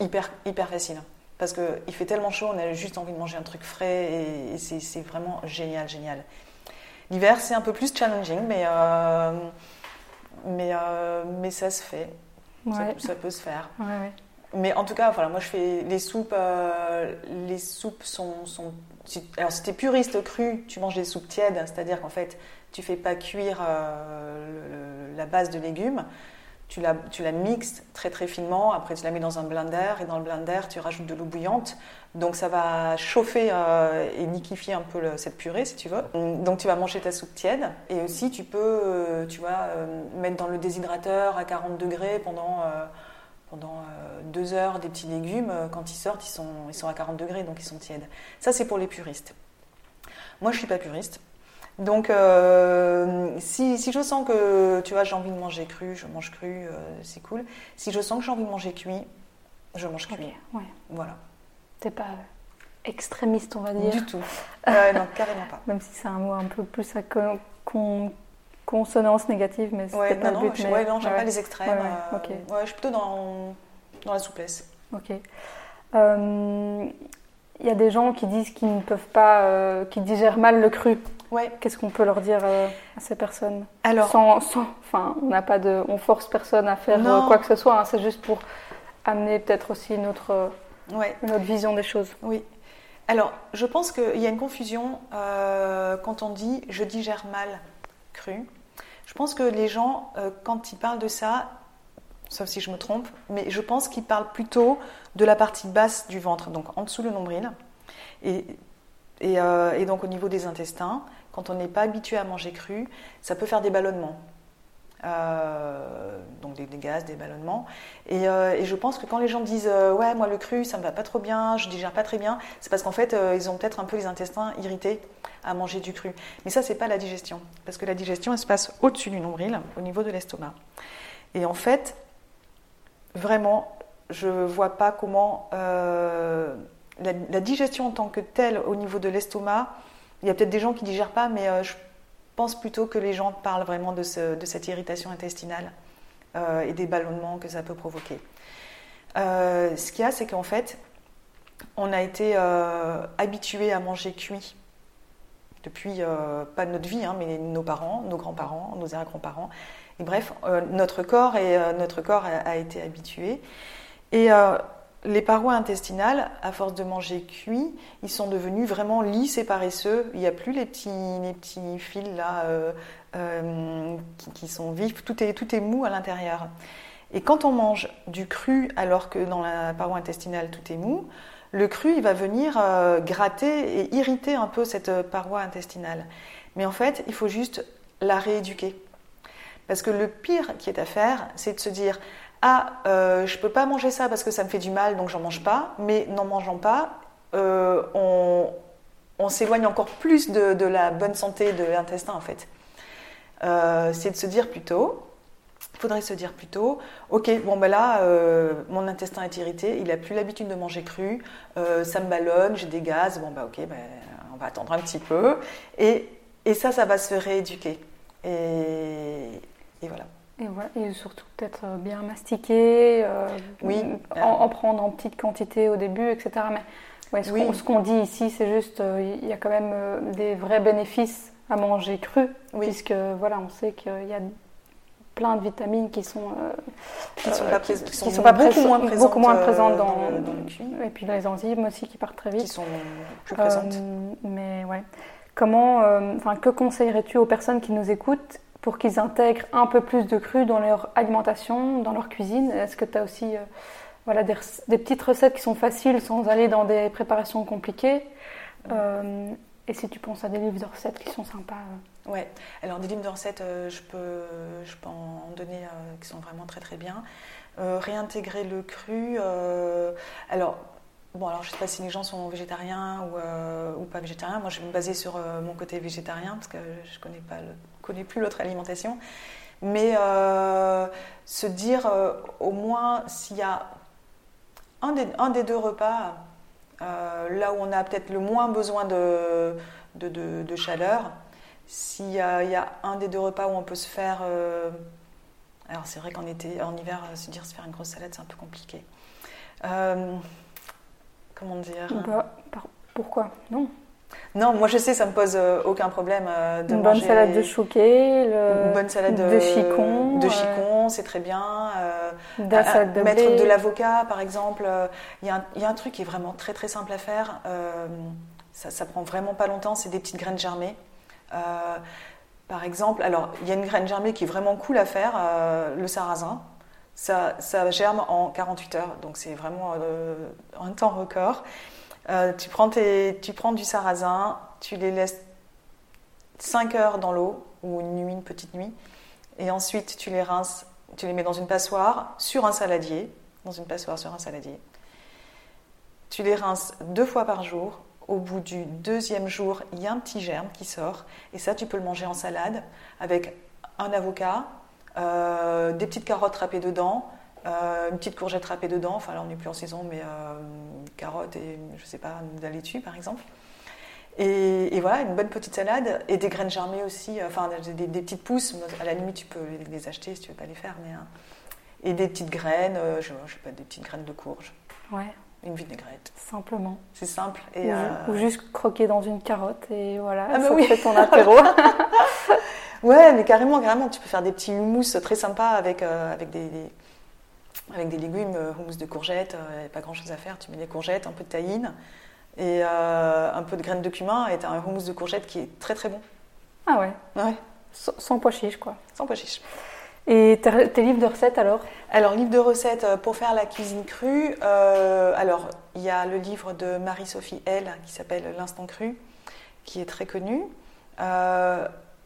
hyper, hyper facile. Parce qu'il fait tellement chaud, on a juste envie de manger un truc frais et, c'est vraiment génial, génial. L'hiver, c'est un peu plus challenging, mais, mais, mais ça se fait. Ça, peut se faire. Ouais, mais en tout cas, voilà, moi je fais les soupes. Euh, les soupes sont, sont alors si tu es puriste cru, tu manges des soupes tièdes, c'est-à-dire qu'en fait tu fais pas cuire euh, la base de légumes, tu la, tu la mixes très très finement, après tu la mets dans un blender et dans le blender tu rajoutes de l'eau bouillante, donc ça va chauffer euh, et liquifier un peu cette purée si tu veux. Donc tu vas manger ta soupe tiède et aussi tu peux, tu vois, mettre dans le déshydrateur à 40 degrés pendant pendant euh, deux heures des petits légumes, euh, quand ils sortent, ils sont, ils sont à 40 degrés, donc ils sont tièdes. Ça, c'est pour les puristes. Moi, je ne suis pas puriste. Donc, euh, si, si, je sens que, tu vois, j'ai envie de manger cru, je mange cru, c'est cool. Si je sens que j'ai envie de manger cuit, je mange cuit. ouais. Voilà. T'es pas extrémiste, on va dire. Du tout. non, carrément pas. Même si c'est un mot un peu plus qu'on consonance négative, mais c'est ouais, pas non, le but. Je, ouais, non, j'aime pas les extrêmes. Euh, ouais, je suis plutôt dans, dans la souplesse. Ok. Il euh, y a des gens qui disent qu'ils ne peuvent pas, euh, qui digèrent mal le cru. Ouais. Qu'est-ce qu'on peut leur dire à ces personnes Alors, sans, sans, enfin, on n'a pas de, on force personne à faire quoi que ce soit. Hein, c'est juste pour amener peut-être aussi notre, ouais. notre vision des choses. Oui. Alors, je pense qu'il y a une confusion quand on dit je digère mal cru. Je pense que les gens, euh, quand ils parlent de ça, sauf si je me trompe, mais je pense qu'ils parlent plutôt de la partie basse du ventre, donc en dessous le nombril. Et, et, euh, donc au niveau des intestins, quand on n'est pas habitué à manger cru, ça peut faire des ballonnements. donc des, gaz, des ballonnements. Et, je pense que quand les gens disent ouais moi le cru ça me va pas trop bien, je digère pas très bien, c'est parce qu'en fait ils ont peut-être un peu les intestins irrités à manger du cru. Mais ça c'est pas la digestion, parce que la digestion elle se passe au-dessus du nombril, au niveau de l'estomac. Et en fait vraiment je vois pas comment la, digestion en tant que telle au niveau de l'estomac, il y a peut-être des gens qui digèrent pas, mais euh, je pense plutôt que les gens parlent vraiment de, cette irritation intestinale euh, et des ballonnements que ça peut provoquer. Euh, ce qu'il y a, c'est qu'en fait, on a été habitué à manger cuit depuis, pas notre vie, hein, mais nos parents, nos grands-parents, nos arrière-grands-parents. Et bref, notre corps, et, notre corps a, a été habitué. Et les parois intestinales, à force de manger cuit, ils sont devenus vraiment lisses et paresseux. Il n'y a plus les petits, les fils là euh, euh, qui, sont vifs. Tout est, tout est mou à l'intérieur. Et quand on mange du cru, alors que dans la paroi intestinale tout est mou, le cru il va venir euh, gratter et irriter un peu cette paroi intestinale. Mais en fait, il faut juste la rééduquer. Parce que le pire qui est à faire, c'est de se dire ah, euh, je peux pas manger ça parce que ça me fait du mal, donc j'en mange pas. Mais n'en mangeant pas, euh, on, s'éloigne encore plus de, la bonne santé de l'intestin en fait. Euh, c'est de se dire plutôt, il faudrait se dire plutôt, ok, bon ben là, mon intestin est irrité, il a plus l'habitude de manger cru, ça me ballonne, j'ai des gaz, bon ben ok, ben, on va attendre un petit peu, et, et ça, ça va se rééduquer. Et voilà. Et, surtout peut-être euh, bien mastiquer, euh, oui. en, prendre en petite quantité au début, etc. Mais ce qu'on dit ici, c'est juste, euh, il y a quand même des vrais bénéfices à manger cru, puisque voilà, on sait qu'il y a plein de vitamines qui sont qui sont pas, sont pas beaucoup, moins présentes, beaucoup moins présentes dans, le cuit. et puis les enzymes aussi qui partent très vite qui sont plus présentes mais ouais comment enfin que conseillerais-tu aux personnes qui nous écoutent pour qu'ils intègrent un peu plus de cru dans leur alimentation, dans leur cuisine Est-ce que tu as aussi euh, voilà, des, petites recettes qui sont faciles sans aller dans des préparations compliquées euh, Et si tu penses à des livres de recettes qui sont sympas euh? Ouais, alors des livres de recettes, je, peux, je peux en donner qui sont vraiment très très bien. réintégrer le cru. alors, Bon, alors je sais pas si les gens sont végétariens ou, ou pas végétariens. Moi, je vais me baser sur mon côté végétarien parce que je connais pas le, connais plus l'autre alimentation. Mais euh, se dire euh, au moins s'il y a un des, deux repas, euh, là où on a peut-être le moins besoin de, chaleur, s'il y, a un des deux repas où on peut se faire... alors c'est vrai qu'en été, en hiver, se dire se faire une grosse salade, c'est un peu compliqué. comment dire? Pourquoi? Non non, moi je sais, ça me pose euh, aucun problème euh, de une bonne salade de chouquet, une bonne salade de, chicon, de chicon, c'est très bien. Euh, de mettre de l'avocat, par exemple. Il y, a un, truc qui est vraiment très très simple à faire. ça, ça prend vraiment pas longtemps. C'est des petites graines germées. par exemple, alors il y a une graine germée qui est vraiment cool à faire, le sarrasin. Ça, ça, germe en 48 heures, donc c'est vraiment un temps record. Euh, tu, prends tu prends du sarrasin, tu les laisses 5 heures dans l'eau, ou une nuit, une petite nuit, et ensuite tu les rinces, tu les mets dans une passoire sur un saladier, dans une passoire sur un saladier. Tu les rinces deux fois par jour. Au bout du deuxième jour, il y a un petit germe qui sort, et ça, tu peux le manger en salade avec un avocat, euh, des petites carottes râpées dedans, euh, une petite courgette râpée dedans, enfin là on n'est plus en saison, mais euh, carottes et je sais pas, de la laitue par exemple. Et, voilà, une bonne petite salade et des graines germées aussi, euh, enfin des, petites pousses, à la limite tu peux les, acheter si tu veux pas les faire, mais. Hein. et des petites graines, je, je sais pas, des petites graines de courge. Ouais. Une vinaigrette. Simplement. C'est simple. Et ou, juste croquer dans une carotte et voilà, ah bah ça oui. fait ton apéro. ouais, mais carrément, carrément, tu peux faire des petits houmous très sympas avec, avec des avec des légumes, euh, houmous de courgettes, il n'y a pas grand chose à faire. Tu mets des courgettes, un peu de tahine et euh, un peu de graines de cumin et tu as un houmous de courgettes qui est très très bon. Ah ouais Ouais. Sans pois chiche quoi. Sans pois chiche. Et tes livres de recettes alors? Alors, livre de recettes euh, pour faire la cuisine crue. alors, il y a le livre de Marie-Sophie L qui s'appelle L'instant cru, qui est très connu.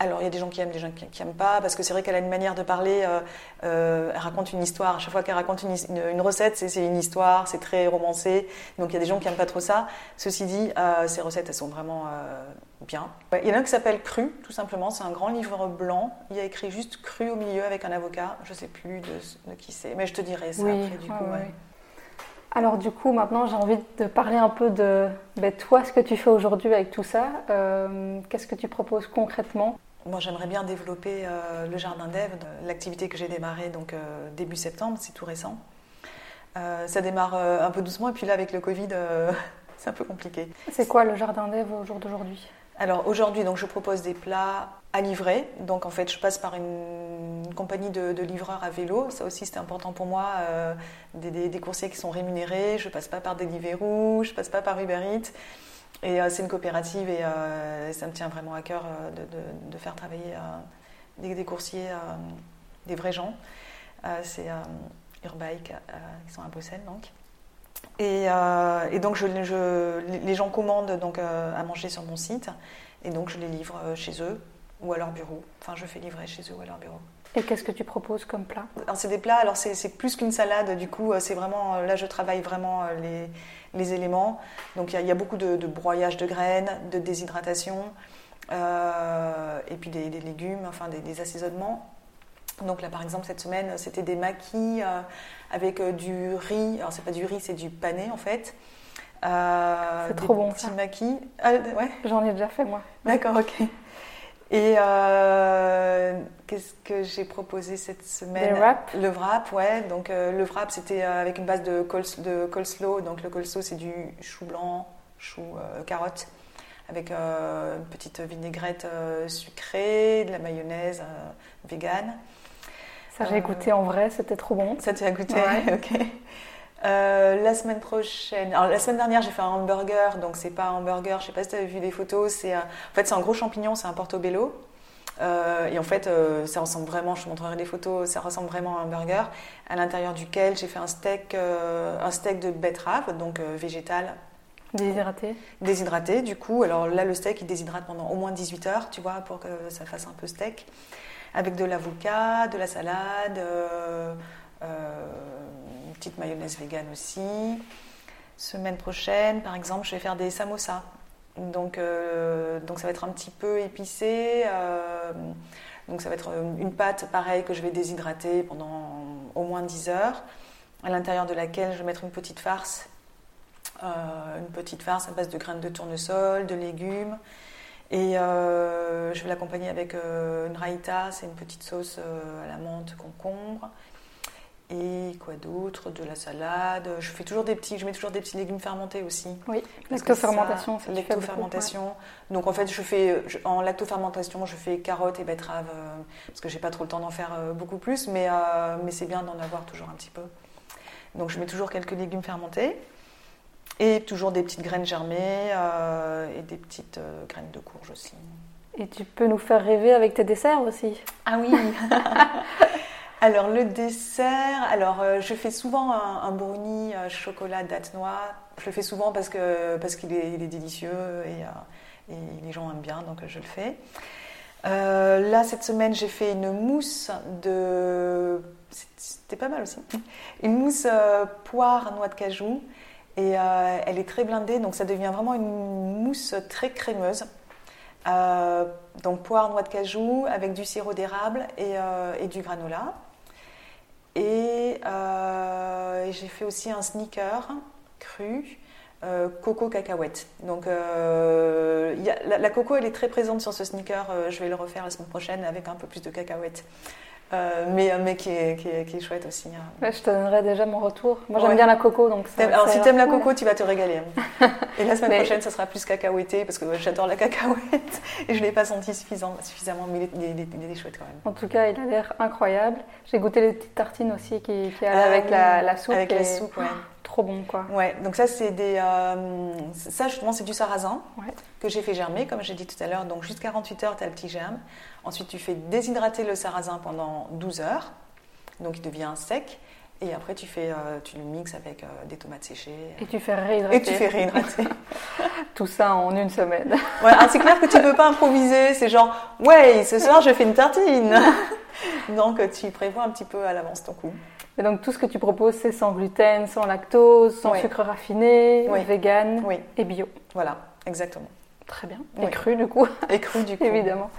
Alors, il y a des gens qui aiment, des gens qui n'aiment pas, parce que c'est vrai qu'elle a une manière de parler. Euh, euh, elle raconte une histoire. À chaque fois qu'elle raconte une, recette, c'est une histoire, c'est très romancé. Donc, il y a des gens qui n'aiment pas trop ça. Ceci dit, euh, ces recettes, elles sont vraiment bien. Il y en a un qui s'appelle Cru, tout simplement. C'est un grand livre blanc. Il y a écrit juste Cru au milieu avec un avocat. Je ne sais plus de, qui c'est, mais je te dirai ça après, du coup. Alors du coup, maintenant, j'ai envie de parler un peu de ben, toi, ce que tu fais aujourd'hui avec tout ça. Qu'est-ce que tu proposes concrètement? Moi, j'aimerais bien développer euh, le jardin d'Ève, l'activité que j'ai démarrée donc, euh, début septembre, c'est tout récent. Euh, ça démarre un peu doucement, et puis là, avec le Covid, c'est un peu compliqué. C'est quoi le jardin d'Ève au jour d'aujourd'hui? Alors aujourd'hui, donc, je propose des plats à livrer. Donc en fait, je passe par une, compagnie de, livreurs à vélo. Ça aussi, c'était important pour moi. Des, des, coursiers qui sont rémunérés. Je passe pas par Deliveroo, je passe pas par Uber Eats. Et euh, c'est une coopérative et euh, ça me tient vraiment à cœur euh, de, de, faire travailler des, coursiers, des vrais gens. c'est Urbike, qui sont à Bruxelles donc. Et, et donc les gens commandent donc, à manger sur mon site et donc je les livre chez eux ou à leur bureau. Enfin, je fais livrer chez eux ou à leur bureau. Et qu'est-ce que tu proposes comme plat? C'est des plats, alors c'est plus qu'une salade, du coup, c'est vraiment, là, je travaille vraiment les, les éléments. Donc il y, a beaucoup de, broyage de graines, de déshydratation, euh, et puis des, légumes, enfin des, assaisonnements. Donc là par exemple cette semaine c'était des maquis euh, avec euh, du riz, alors c'est pas du riz c'est du pané en fait. c'est trop bon. Petits maquis. Ah, ouais. J'en ai déjà fait moi. D'accord, ok. Et euh, qu'est-ce que j'ai proposé cette semaine? Le wrap. Le wrap, ouais. Donc euh, le wrap, c'était euh, avec une base de, de coleslaw. Donc le coleslaw, c'est du chou blanc, chou carotte, avec une petite vinaigrette sucrée, de la mayonnaise vegan. Ça, j'ai goûté en vrai, c'était trop bon. Ça, tu as goûté Ok. Euh, la semaine prochaine, alors la semaine dernière j'ai fait un hamburger, donc c'est pas un hamburger, je sais pas si tu as vu les photos, c'est en fait c'est un gros champignon, c'est un portobello. Euh, et en fait, euh, ça ressemble vraiment, je te montrerai les photos, ça ressemble vraiment à un burger, à l'intérieur duquel j'ai fait un steak, un steak de betterave, donc végétal. Déshydraté Déshydraté, du coup. Alors là, le steak, il déshydrate pendant au moins 18 heures, tu vois, pour que ça fasse un peu steak. Avec de l'avocat, de la salade, petite mayonnaise vegan aussi. Semaine prochaine, par exemple, je vais faire des samosas. Donc, euh, donc ça va être un petit peu épicé. Euh, donc ça va être une pâte pareille que je vais déshydrater pendant au moins 10 heures, à l'intérieur de laquelle je vais mettre une petite farce. Euh, une petite farce à base de graines de tournesol, de légumes. Et je vais l'accompagner avec une raïta, c'est une petite sauce à la menthe, concombre. Et quoi d'autre? De la salade. Je fais toujours des petits, je mets toujours des petits légumes fermentés aussi. Oui, lactofermentation. Lactofermentation. Donc en fait, je fais en lactofermentation, je fais carottes et betteraves euh, parce que j'ai pas trop le temps d'en faire euh, beaucoup plus, mais euh, mais c'est bien d'en avoir toujours un petit peu. Donc je mets toujours quelques légumes fermentés et toujours des petites graines germées et des petites graines de courge aussi. Et tu peux nous faire rêver avec tes desserts aussi? Ah oui Alors le dessert, alors euh, je fais souvent un, brownie euh, chocolat date noix. Je le fais souvent parce que parce qu'il est, il est, délicieux et, euh, et, les gens aiment bien, donc je le fais. là cette semaine j'ai fait une mousse de, c'était pas mal aussi, une mousse poire noix de cajou et elle est très blindée, donc ça devient vraiment une mousse très crémeuse. donc poire, noix de cajou avec du sirop d'érable et, et, du granola. Euh, et, j'ai fait aussi un sneaker cru. Euh, coco cacahuète. Donc euh, la, coco elle est très présente sur ce sneaker. je vais le refaire la semaine prochaine avec un peu plus de cacahuètes. Euh, mais, mais qui, est, qui, est, chouette aussi. Hein. je te donnerai déjà mon retour. Moi j'aime bien la coco. Donc Alors si tu aimes la coco, tu vas te régaler. et la semaine prochaine, ça sera plus cacahuété parce que j'adore la cacahuète et je ne l'ai pas senti suffisamment, mais il est, chouette quand même. En tout cas, il a l'air incroyable. J'ai goûté les petites tartines aussi qui, qui allaient avec la, la, soupe. Avec la soupe, ouais trop bon quoi. Ouais, donc ça c'est des euh, ça justement c'est du sarrasin que j'ai fait germer comme j'ai dit tout à l'heure. Donc jusqu'à 48 heures tu as le petit germe. Ensuite tu fais déshydrater le sarrasin pendant 12 heures. Donc il devient sec Et après, tu, fais, euh, tu le mixes avec euh, des tomates séchées. Et tu fais réhydrater. Et tu fais réhydrater. Tout ça en une semaine. Voilà, c'est clair que tu ne peux pas improviser. C'est genre, ouais, ce soir, je fais une tartine. donc, tu prévois un petit peu à l'avance ton coup. Et donc, tout ce que tu proposes, c'est sans gluten, sans lactose, sans sucre raffiné, vegan et bio. Voilà, exactement. Très bien. Et cru, du coup. Et cru, du coup. Évidemment.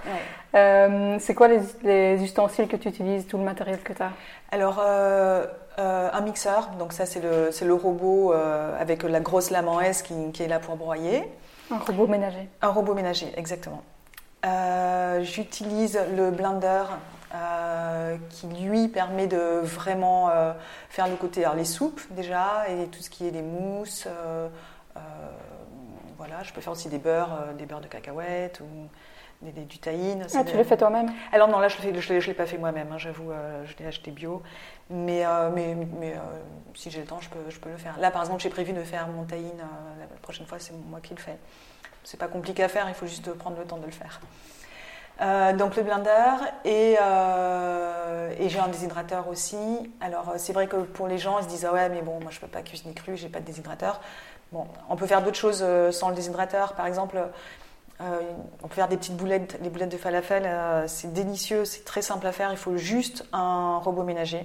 Euh, c'est quoi les, ustensiles que tu utilises, tout le matériel que tu as Alors, euh, euh, un mixeur, donc ça c'est le, le, robot avec la grosse lame en S qui, qui, est là pour broyer. Un robot ménager. Un robot ménager, exactement. J'utilise le blender qui lui permet de vraiment faire le côté, alors les soupes déjà, et tout ce qui est des mousses, voilà, je peux faire aussi des beurres, euh, des beurres de cacahuètes ou des, du tahine. Ah, tu le fais toi-même? Alors non, là je ne l'ai pas fait moi-même, hein, j'avoue, euh, je l'ai acheté bio. Mais, euh, mais, mais si j'ai le temps, je peux, je peux le faire. Là par exemple, j'ai prévu de faire mon tahine, la prochaine fois c'est moi qui le fais. C'est pas compliqué à faire, il faut juste prendre le temps de le faire. Donc le blender et, et j'ai un déshydrateur aussi. Alors c'est vrai que pour les gens ils se disent ah ouais mais bon moi je peux pas cuisiner cru, j'ai pas de déshydrateur. Bon, on peut faire d'autres choses euh, sans le déshydrateur. Par exemple, euh, on peut faire des petites boulettes, des boulettes de falafel. Euh, c'est délicieux, c'est très simple à faire. Il faut juste un robot ménager.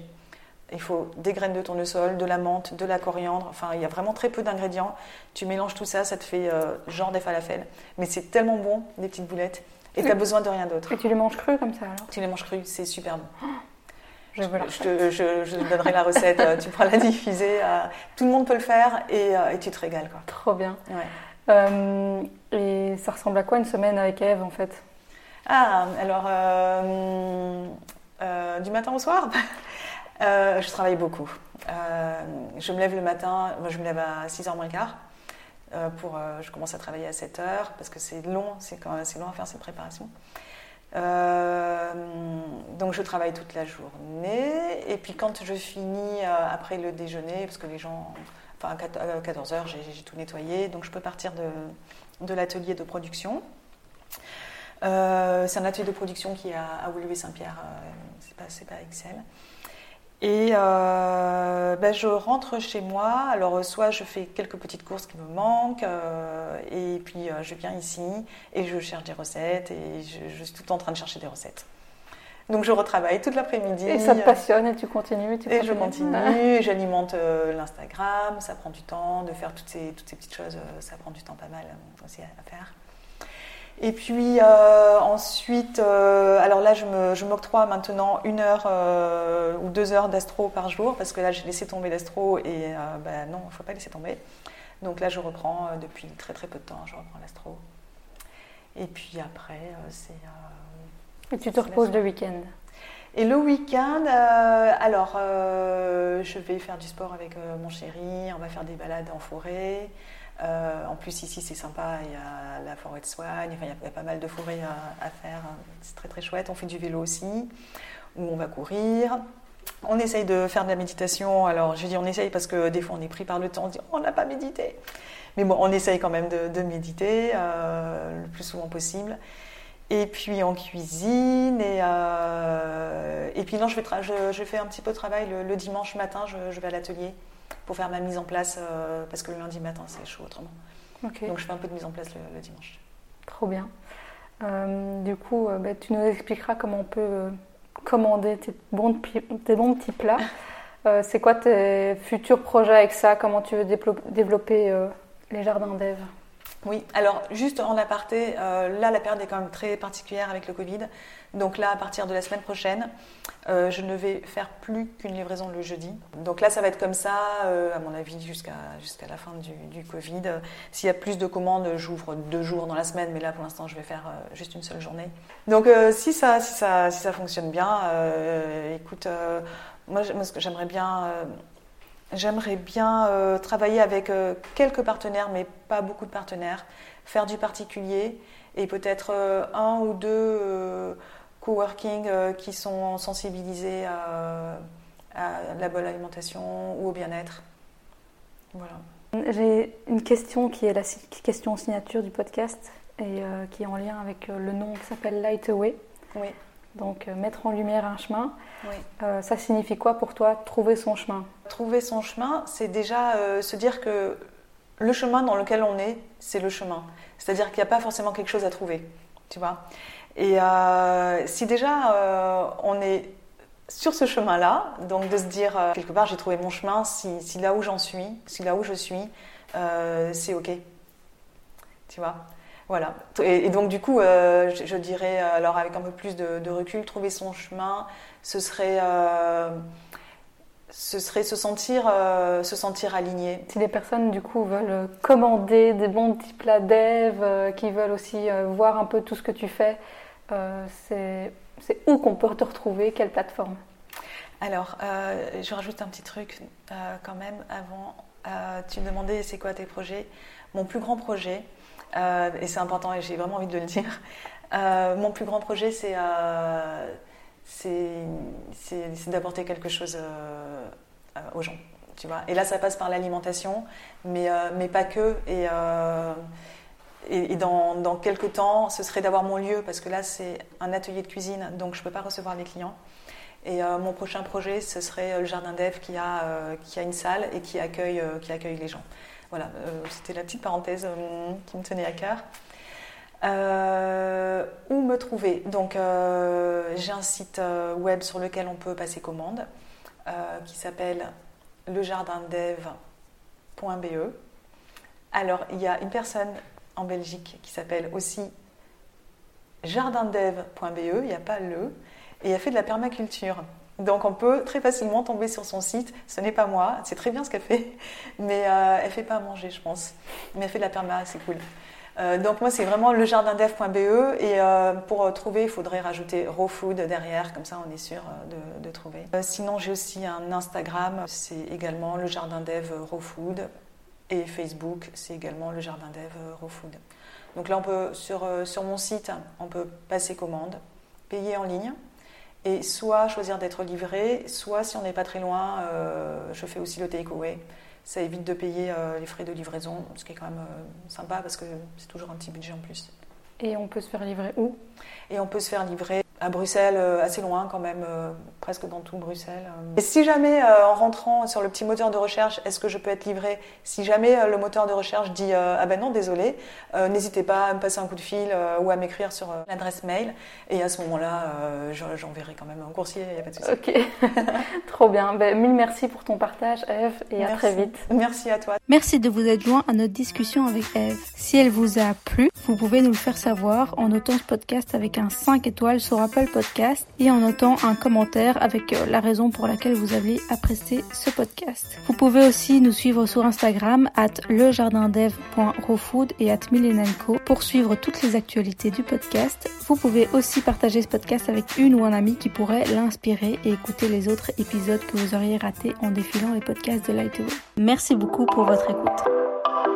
Il faut des graines de tournesol, de la menthe, de la coriandre. Enfin, il y a vraiment très peu d'ingrédients. Tu mélanges tout ça, ça te fait genre des falafels. Mais c'est tellement bon, des petites boulettes. Et tu n'as besoin de rien d'autre. Et tu les manges crues comme ça alors Tu les manges crues, c'est super bon. Oh je, te, donnerai la recette, euh, tu pourras la diffuser. Euh, tout le monde peut le faire et, euh, tu te régales. Quoi. Trop bien. et ça ressemble à quoi une semaine avec Eve en fait? Ah, alors, du matin au soir? Je travaille beaucoup. je me lève le matin, moi je me lève à 6h moins quart. Pour, je commence à travailler à 7h parce que c'est long, c'est long à faire cette préparation. Euh, donc je travaille toute la journée et puis quand je finis euh, après le déjeuner, parce que les gens, enfin à 14h euh, j'ai tout nettoyé, donc je peux partir de, de l'atelier de production. c'est un atelier de production qui est à, à Saint-Pierre, c'est pas, pas Excel. Et euh, ben je rentre chez moi. Alors, soit je fais quelques petites courses qui me manquent, euh, et puis euh, je viens ici et je cherche des recettes, et je, suis tout le temps en train de chercher des recettes. Donc, je retravaille toute l'après-midi. Et ça te passionne et tu continues tu Et je continue, j'alimente l'Instagram, ça prend du temps de faire toutes ces, toutes ces petites choses, ça prend du temps pas mal aussi à faire. Et puis euh, ensuite, euh, alors là, je m'octroie maintenant une heure euh, ou deux heures d'astro par jour parce que là, j'ai laissé tomber l'astro et ben non, il ne faut pas laisser tomber. Donc là, je reprends depuis très très peu de temps, je reprends l'astro. Et puis après, c'est. et tu te reposes le week-end? Et le week-end, alors, je vais faire du sport avec mon chéri, on va faire des balades en forêt. Euh, en plus, ici, c'est sympa, il y a la forêt de soigne, enfin, il, y a, pas mal de forêts à, faire, c'est très très chouette. On fait du vélo aussi, où on va courir. On essaye de faire de la méditation. Alors, je dis on essaye parce que des fois, on est pris par le temps, on dit on n'a pas médité. Mais bon, on essaye quand même de, méditer euh, le plus souvent possible. Et puis on cuisine et, euh, et puis non, je, je, fais un petit peu de travail le, dimanche matin, je vais à l'atelier pour faire ma mise en place, euh, parce que le lundi matin, c'est chaud autrement. Donc je fais un peu de mise en place le, dimanche. Trop bien. Euh, du coup, euh, bah, tu nous expliqueras comment on peut commander tes bons, tes bons petits plats. c'est quoi tes futurs projets avec ça? Comment tu veux développer les jardins d'Ève? Oui, alors juste en aparté, là la période est quand même très particulière avec le Covid. Donc là, à partir de la semaine prochaine, euh, je ne vais faire plus qu'une livraison le jeudi. Donc là, ça va être comme ça, euh, à mon avis, jusqu'à jusqu'à la fin du, Covid. S'il y a plus de commandes, j'ouvre deux jours dans la semaine, mais là, pour l'instant, je vais faire euh, juste une seule journée. Donc si, ça, si, ça, si ça fonctionne bien, écoute, moi, j'aimerais bien... J'aimerais bien travailler avec quelques partenaires, mais pas beaucoup de partenaires, faire du particulier et peut-être un ou deux coworking euh, qui sont sensibilisés à, la bonne alimentation ou au bien-être. Voilà. J'ai une question qui est la question signature du podcast et euh, qui est en lien avec euh, le nom qui s'appelle Light Away. Oui. Donc mettre en lumière un chemin, ça signifie quoi pour toi trouver son chemin? Trouver son chemin, c'est déjà se dire que le chemin dans lequel on est, c'est le chemin. C'est-à-dire qu'il n'y a pas forcément quelque chose à trouver, tu vois? Et si déjà on est sur ce chemin-là, donc de se dire quelque part j'ai trouvé mon chemin, si, si là où j'en suis, si là où je suis, c'est ok, tu vois? Voilà. Et, donc du coup, euh, je, dirais, alors avec un peu plus de, recul, trouver son chemin, ce serait, euh, ce serait se sentir, euh, se sentir aligné. Si des personnes du coup veulent commander des bons petits plats dev, qui veulent aussi voir un peu tout ce que tu fais, c'est où qu'on peut te retrouver, quelle plateforme? Alors, je rajoute un petit truc quand même avant. tu me demandais c'est quoi tes projets? Mon plus grand projet, euh, et c'est important et j'ai vraiment envie de le dire. Euh, mon plus grand projet, c'est euh, d'apporter quelque chose aux gens. Tu vois. Et là, ça passe par l'alimentation, mais, mais pas que. Et, et, dans, dans, quelques temps, ce serait d'avoir mon lieu, parce que là, c'est un atelier de cuisine, donc je ne peux pas recevoir les clients. Et mon prochain projet, ce serait le Jardin d'Ève qui, a qui a une salle et qui accueille, qui accueille les gens. Voilà, euh, c'était la petite parenthèse euh, qui me tenait à cœur. Euh, où me trouver Donc, j'ai un site web sur lequel on peut passer commande qui s'appelle lejardindev.be. Alors, il y a une personne en Belgique qui s'appelle aussi jardindev.be, il n'y a pas le, et elle fait de la permaculture. Donc on peut très facilement tomber sur son site. Ce n'est pas moi, c'est très bien ce qu'elle fait, mais elle euh, elle fait pas à manger, je pense. Mais elle fait de la perma, c'est cool. Euh, donc moi c'est vraiment lejardindev.be et euh, pour trouver il faudrait rajouter raw food derrière, comme ça on est sûr de, trouver. sinon j'ai aussi un Instagram, c'est également le jardin et Facebook c'est également le jardin. Donc là on peut sur, sur mon site on peut passer commande, payer en ligne et soit choisir d'être livré, soit si on n'est pas très loin, euh, je fais aussi le takeaway. Ça évite de payer euh, les frais de livraison, ce qui est quand même euh, sympa parce que c'est toujours un petit budget en plus. Et on peut se faire livrer où? Et on peut se faire livrer à Bruxelles, euh, assez loin quand même, euh, presque dans tout Bruxelles. Et si jamais, euh, en rentrant sur le petit moteur de recherche, est-ce que je peux être livré Si jamais le moteur de recherche dit ah ben non, désolé, n'hésitez pas à me passer un coup de fil ou à m'écrire sur l'adresse mail. Et à ce moment-là, j'enverrai quand même un coursier, il n'y a pas de souci. Ok, trop bien. Ben, mille merci pour ton partage, Eve, et à très vite. Merci à toi. Merci de vous être joint à notre discussion avec Eve. Si elle vous a plu, vous pouvez nous le faire savoir en notant ce podcast avec un 5 étoiles sur Apple Podcast et en notant un commentaire avec euh, la raison pour laquelle vous avez apprécié ce podcast. Vous pouvez aussi nous suivre sur Instagram at lejardindev.rawfood et at pour suivre toutes les actualités du podcast. Vous pouvez aussi partager ce podcast avec une ou un ami qui pourrait l'inspirer et écouter les autres épisodes que vous auriez ratés en défilant les podcasts de Lightway. Merci beaucoup pour votre écoute.